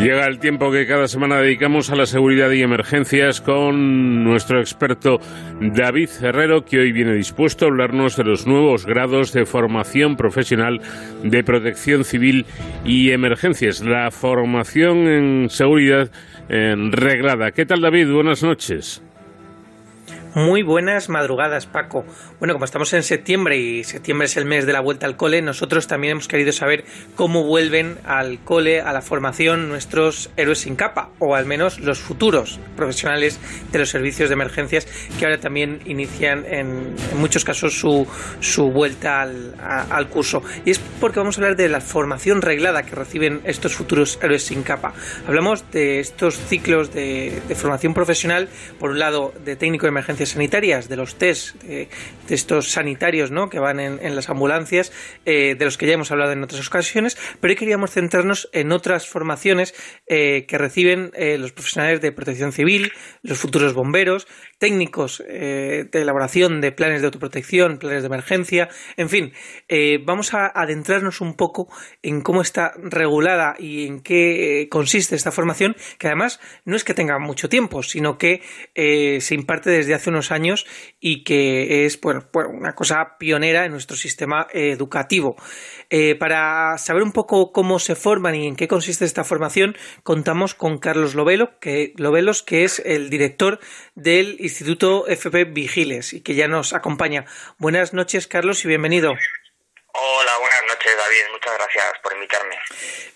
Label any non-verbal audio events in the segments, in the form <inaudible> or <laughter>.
Llega el tiempo que cada semana dedicamos a la seguridad y emergencias con nuestro experto David Herrero, que hoy viene dispuesto a hablarnos de los nuevos grados de formación profesional de protección civil y emergencias. La formación en seguridad reglada. ¿Qué tal David? Buenas noches. Muy buenas madrugadas, Paco. Bueno, como estamos en septiembre y septiembre es el mes de la vuelta al cole, nosotros también hemos querido saber cómo vuelven al cole, a la formación, nuestros héroes sin capa, o al menos los futuros profesionales de los servicios de emergencias que ahora también inician en, muchos casos su, su vuelta al, curso. Y es porque vamos a hablar de la formación reglada que reciben estos futuros héroes sin capa. Hablamos de estos ciclos de, de formación profesional, por un lado de técnico de emergencia sanitarias, de los test de, estos sanitarios ¿no? que van en, las ambulancias, eh, de los que ya hemos hablado en otras ocasiones, pero hoy queríamos centrarnos en otras formaciones eh, que reciben eh, los profesionales de protección civil, los futuros bomberos, técnicos de elaboración de planes de autoprotección, planes de emergencia, en fin, vamos a adentrarnos un poco en cómo está regulada y en qué consiste esta formación, que además no es que tenga mucho tiempo, sino que se imparte desde hace unos años y que es bueno, una cosa pionera en nuestro sistema educativo. Eh, para saber un poco cómo se forman y en qué consiste esta formación, contamos con Carlos Lovelo, que, Lovelos, que es el director del Instituto FP Vigiles y que ya nos acompaña. Buenas noches, Carlos, y bienvenido. Hola, buenas noches, David. Muchas gracias por invitarme.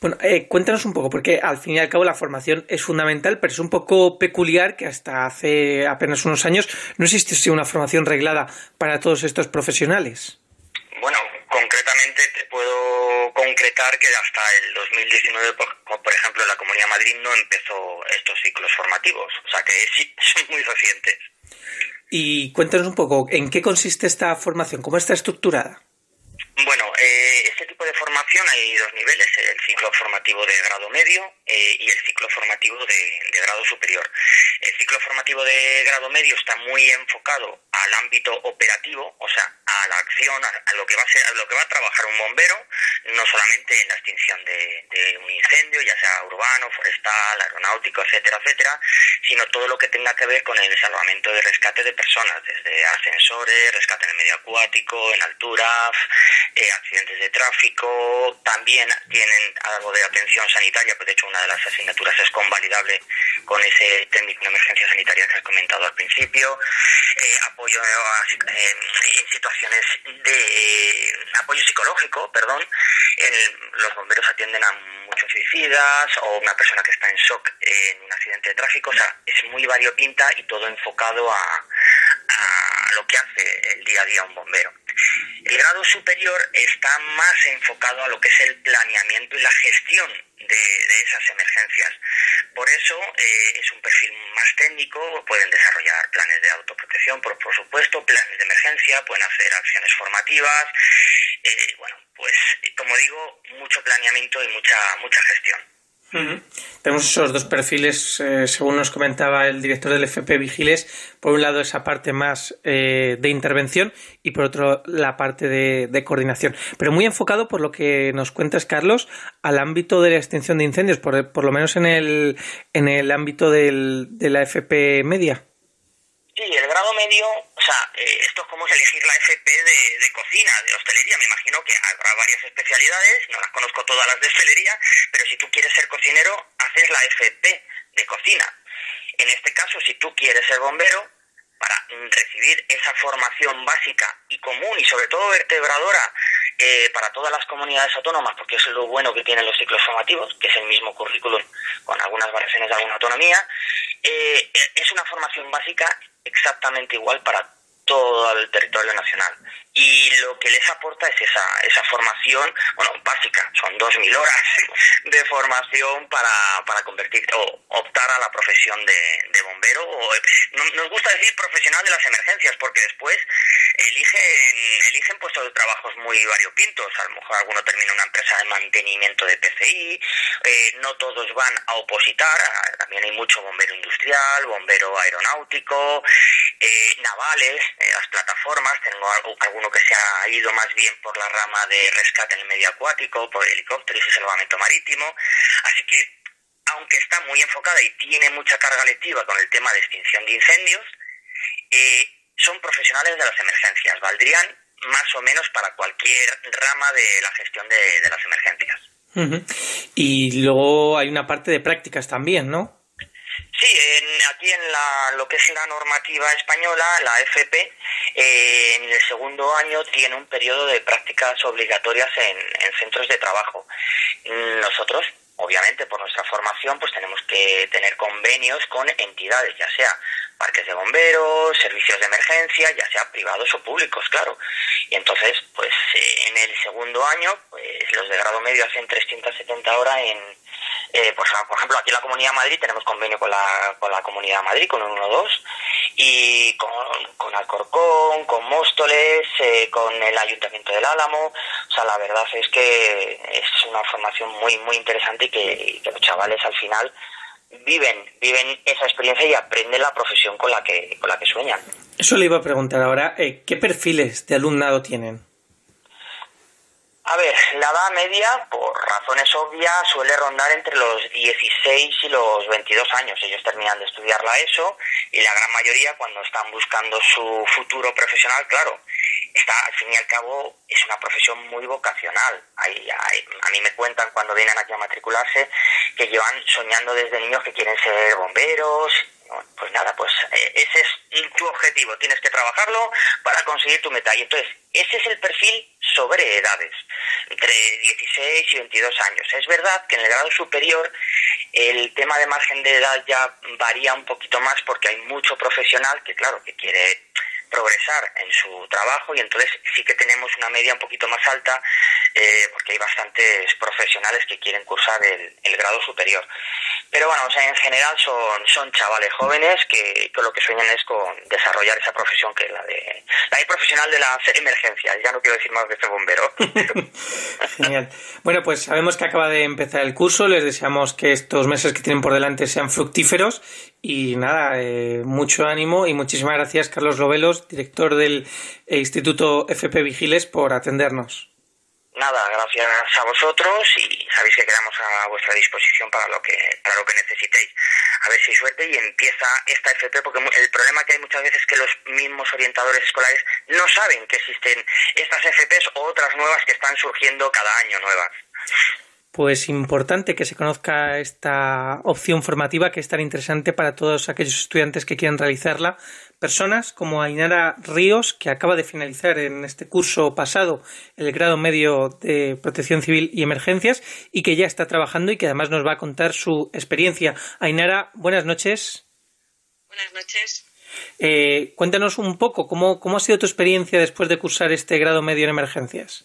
Bueno, eh, cuéntanos un poco, porque al fin y al cabo la formación es fundamental, pero es un poco peculiar que hasta hace apenas unos años no existiese una formación reglada para todos estos profesionales. Bueno, concretamente te puedo concretar que hasta el 2019, por, por ejemplo, en la Comunidad de Madrid no empezó estos ciclos formativos, o sea que sí, <laughs> son muy recientes. Y cuéntanos un poco, ¿en qué consiste esta formación? ¿Cómo está estructurada? Bueno, eh, este tipo de formación hay dos niveles, el ciclo formativo de grado medio eh, y el ciclo formativo de, grado superior. El ciclo formativo de grado medio está muy enfocado al ámbito operativo, o sea, a la acción, a, lo que va a ser, a lo que va a trabajar un bombero, no solamente en la extinción de, de un incendio, ya sea urbano, forestal, aeronáutico, etcétera, etcétera, sino todo lo que tenga que ver con el salvamento y rescate de personas, desde ascensores, rescate en el medio acuático, en altura, eh, accidentes de tráfico, también tienen algo de atención sanitaria, pues de hecho una de las asignaturas es convalidable con ese técnico de emergencia sanitaria que has comentado al principio, eh, apoyo eh, en situaciones de apoyo psicológico, perdón, los bomberos atienden a muchos suicidas o una persona que está en shock en un accidente de tráfico, o sea, es muy variopinta y todo enfocado a lo que hace el día a día un bombero. El grado superior está más enfocado a lo que es el planeamiento y la gestión de, esas emergencias. Por eso eh, es un perfil más técnico, pueden desarrollar planes de autoprotección, por, por supuesto, planes de emergencia, pueden hacer acciones formativas, eh, bueno, pues como digo, mucho planeamiento y mucha, mucha gestión. Tenemos esos dos perfiles, eh, según nos comentaba el director del FP Vigiles, por un lado esa parte más eh, de intervención y por otro la parte de, coordinación, pero muy enfocado por lo que nos cuentas, Carlos, al ámbito de la extinción de incendios, por, por lo menos en el, en el ámbito del, de la FP media. Sí, el grado medio, o sea, eh, esto es como elegir la FP de, de, cocina, de hostelería. Me imagino que habrá varias especialidades, no las conozco todas las de hostelería, pero si tú quieres ser cocinero, haces la FP de cocina. En este caso, si tú quieres ser bombero, para recibir esa formación básica y común y sobre todo vertebradora eh, para todas las comunidades autónomas, porque es lo bueno que tienen los ciclos formativos, que es el mismo currículum con algunas variaciones de alguna autonomía, eh, es una formación básica exactamente igual para todo el territorio nacional. Y lo que les aporta es esa, esa formación, bueno, básica, son 2.000 horas <laughs> de formación para, para convertir o optar a la profesión de, bombero. O, nos gusta decir profesional de las emergencias, porque después eligen, eligen puestos de trabajos muy variopintos. A lo mejor alguno termina una empresa de mantenimiento de PCI, eh, no todos van a opositar, también hay mucho bombero industrial, bombero aeronáutico, eh, navales, eh, las plataformas, tengo que se ha ido más bien por la rama de rescate en el medio acuático, por helicópteros y salvamento marítimo, así que aunque está muy enfocada y tiene mucha carga lectiva con el tema de extinción de incendios, eh, son profesionales de las emergencias. Valdrían más o menos para cualquier rama de la gestión de, las emergencias. Y luego hay una parte de prácticas también, ¿no? Sí, aquí en lo que es la normativa española, la FP, eh, en el segundo año tiene un periodo de prácticas obligatorias en, en centros de trabajo. Nosotros obviamente por nuestra formación pues tenemos que tener convenios con entidades, ya sea parques de bomberos, servicios de emergencia, ya sea privados o públicos, claro. Y entonces, pues eh, en el segundo año, pues los de grado medio hacen 370 horas en, eh, pues, por ejemplo, aquí en la Comunidad Madrid tenemos convenio con la, con la Comunidad Madrid, con un 1-2, y con, con Alcorcón, con Móstoles, eh, con el Ayuntamiento del Álamo. O sea, la verdad es que es una formación muy, muy interesante y que, que los chavales al final viven, viven esa experiencia y aprenden la profesión con la que, con la que sueñan. Eso le iba a preguntar ahora, eh, ¿qué perfiles de alumnado tienen? A ver, la edad media, por razones obvias, suele rondar entre los 16 y los 22 años. Ellos terminan de estudiar la ESO y la gran mayoría, cuando están buscando su futuro profesional, claro, está, al fin y al cabo, es una profesión muy vocacional. Hay, a mí me cuentan cuando vienen aquí a matricularse que llevan soñando desde niños que quieren ser bomberos, pues nada, pues eh, ese es tu objetivo, tienes que trabajarlo para conseguir tu meta. Y entonces, ese es el perfil sobre edades, entre 16 y 22 años. Es verdad que en el grado superior el tema de margen de edad ya varía un poquito más porque hay mucho profesional que, claro, que quiere progresar en su trabajo y entonces sí que tenemos una media un poquito más alta eh, porque hay bastantes profesionales que quieren cursar el grado superior. Pero bueno, o sea, en general son, son chavales jóvenes que, lo que sueñan es con desarrollar esa profesión que es la de la profesional de las emergencias. Ya no quiero decir más de este bombero. <laughs> Genial. Bueno, pues sabemos que acaba de empezar el curso. Les deseamos que estos meses que tienen por delante sean fructíferos. Y nada, eh, mucho ánimo y muchísimas gracias, Carlos Lobelos, director del Instituto FP Vigiles, por atendernos nada, gracias a vosotros y sabéis que quedamos a vuestra disposición para lo que para lo que necesitéis. A ver si hay suerte y empieza esta FP porque el problema que hay muchas veces es que los mismos orientadores escolares no saben que existen estas FPs o otras nuevas que están surgiendo cada año nuevas pues importante que se conozca esta opción formativa que es tan interesante para todos aquellos estudiantes que quieran realizarla. Personas como Ainara Ríos, que acaba de finalizar en este curso pasado el grado medio de protección civil y emergencias y que ya está trabajando y que además nos va a contar su experiencia. Ainara, buenas noches. Buenas noches. Eh, cuéntanos un poco cómo, cómo ha sido tu experiencia después de cursar este grado medio en emergencias.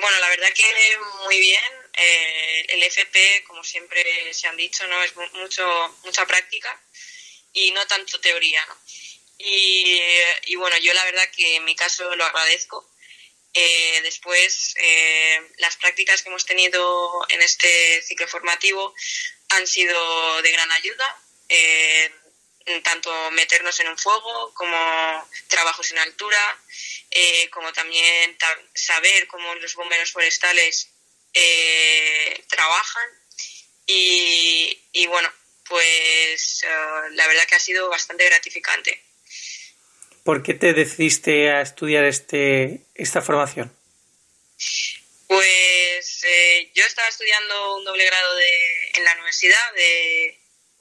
Bueno, la verdad que muy bien eh, el FP, como siempre se han dicho, ¿no? es mucho, mucha práctica y no tanto teoría. Y, bueno, yo la verdad que en mi caso lo agradezco. Eh, después, eh, las prácticas que hemos tenido en este ciclo formativo han sido de gran ayuda, tanto meternos en un fuego como trabajos en altura, como también saber cómo los bomberos forestales eh, trabajan y, bueno, pues eh, la verdad que ha sido bastante gratificante. ¿Por qué te decidiste a estudiar este, esta formación? Pues eh, yo estaba estudiando un doble grado de, en la universidad de,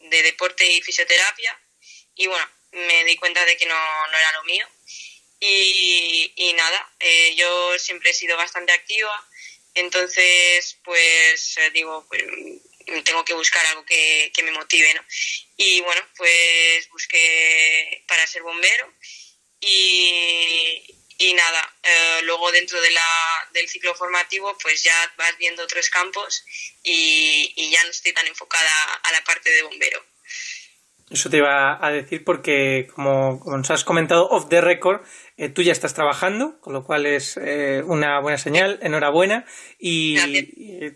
deporte y fisioterapia y bueno, me di cuenta de que no, era lo mío. Y, y nada, yo siempre he sido bastante activa, entonces, pues eh, digo, pues, tengo que buscar algo que, me motive, ¿no? Y bueno, pues busqué para ser bombero y, y nada, eh, luego dentro de la, del ciclo formativo pues ya vas viendo otros campos y, y ya no estoy tan enfocada a la parte de bombero. Eso te iba a decir porque, como, nos has comentado off the record, eh, tú ya estás trabajando, con lo cual es eh, una buena señal, enhorabuena. Y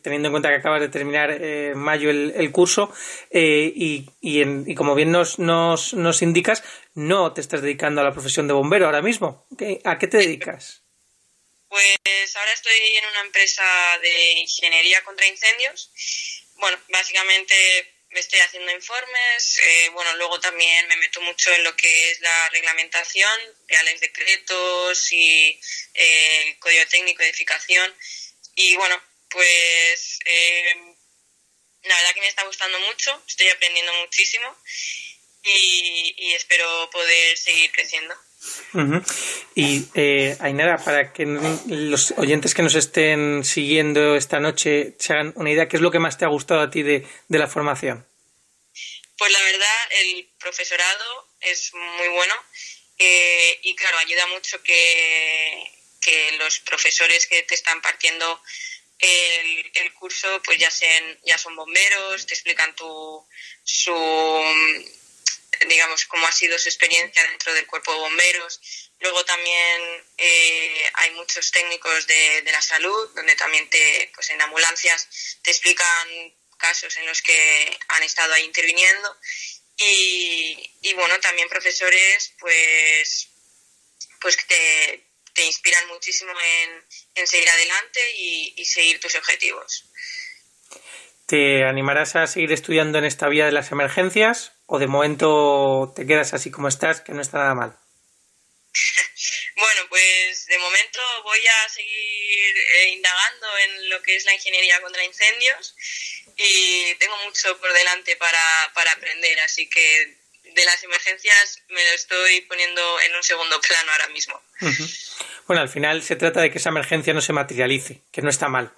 teniendo en cuenta que acabas de terminar en eh, mayo el, curso, y, y, como bien nos, nos, nos, indicas, no te estás dedicando a la profesión de bombero ahora mismo. ¿A qué te dedicas? Pues ahora estoy en una empresa de ingeniería contra incendios bueno, básicamente me estoy haciendo informes, eh, bueno, luego también me meto mucho en lo que es la reglamentación, reales decretos y eh, el código técnico de edificación. Y bueno, pues eh, la verdad que me está gustando mucho, estoy aprendiendo muchísimo y, espero poder seguir creciendo. Y eh, Ainara, para que los oyentes que nos estén siguiendo esta noche se hagan una idea, ¿qué es lo que más te ha gustado a ti de, la formación? Pues la verdad, el profesorado es muy bueno eh, y claro, ayuda mucho que, que los profesores que te están partiendo el, el, curso pues ya, sean, ya son bomberos, te explican tu, su digamos, cómo ha sido su experiencia dentro del cuerpo de bomberos. Luego también eh, hay muchos técnicos de, de, la salud, donde también te, pues en ambulancias te explican casos en los que han estado ahí interviniendo. Y, y bueno, también profesores, pues, pues que te, te inspiran muchísimo en, en seguir adelante y, y seguir tus objetivos. ¿Te animarás a seguir estudiando en esta vía de las emergencias o de momento te quedas así como estás, que no está nada mal? <laughs> Bueno, pues de momento voy a seguir eh, indagando en lo que es la ingeniería contra incendios y tengo mucho por delante para, para aprender, así que de las emergencias me lo estoy poniendo en un segundo plano ahora mismo. Bueno, al final se trata de que esa emergencia no se materialice, que no está mal.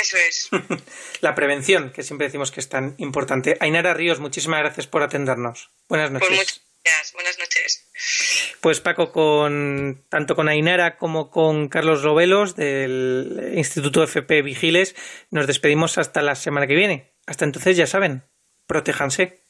Eso es. <laughs> La prevención, que siempre decimos que es tan importante. Ainara Ríos, muchísimas gracias por atendernos. Buenas pues noches. muchas gracias. Buenas noches. Pues Paco, con tanto con Ainara como con Carlos Robelos del Instituto FP Vigiles, nos despedimos hasta la semana que viene. Hasta entonces, ya saben, protéjanse.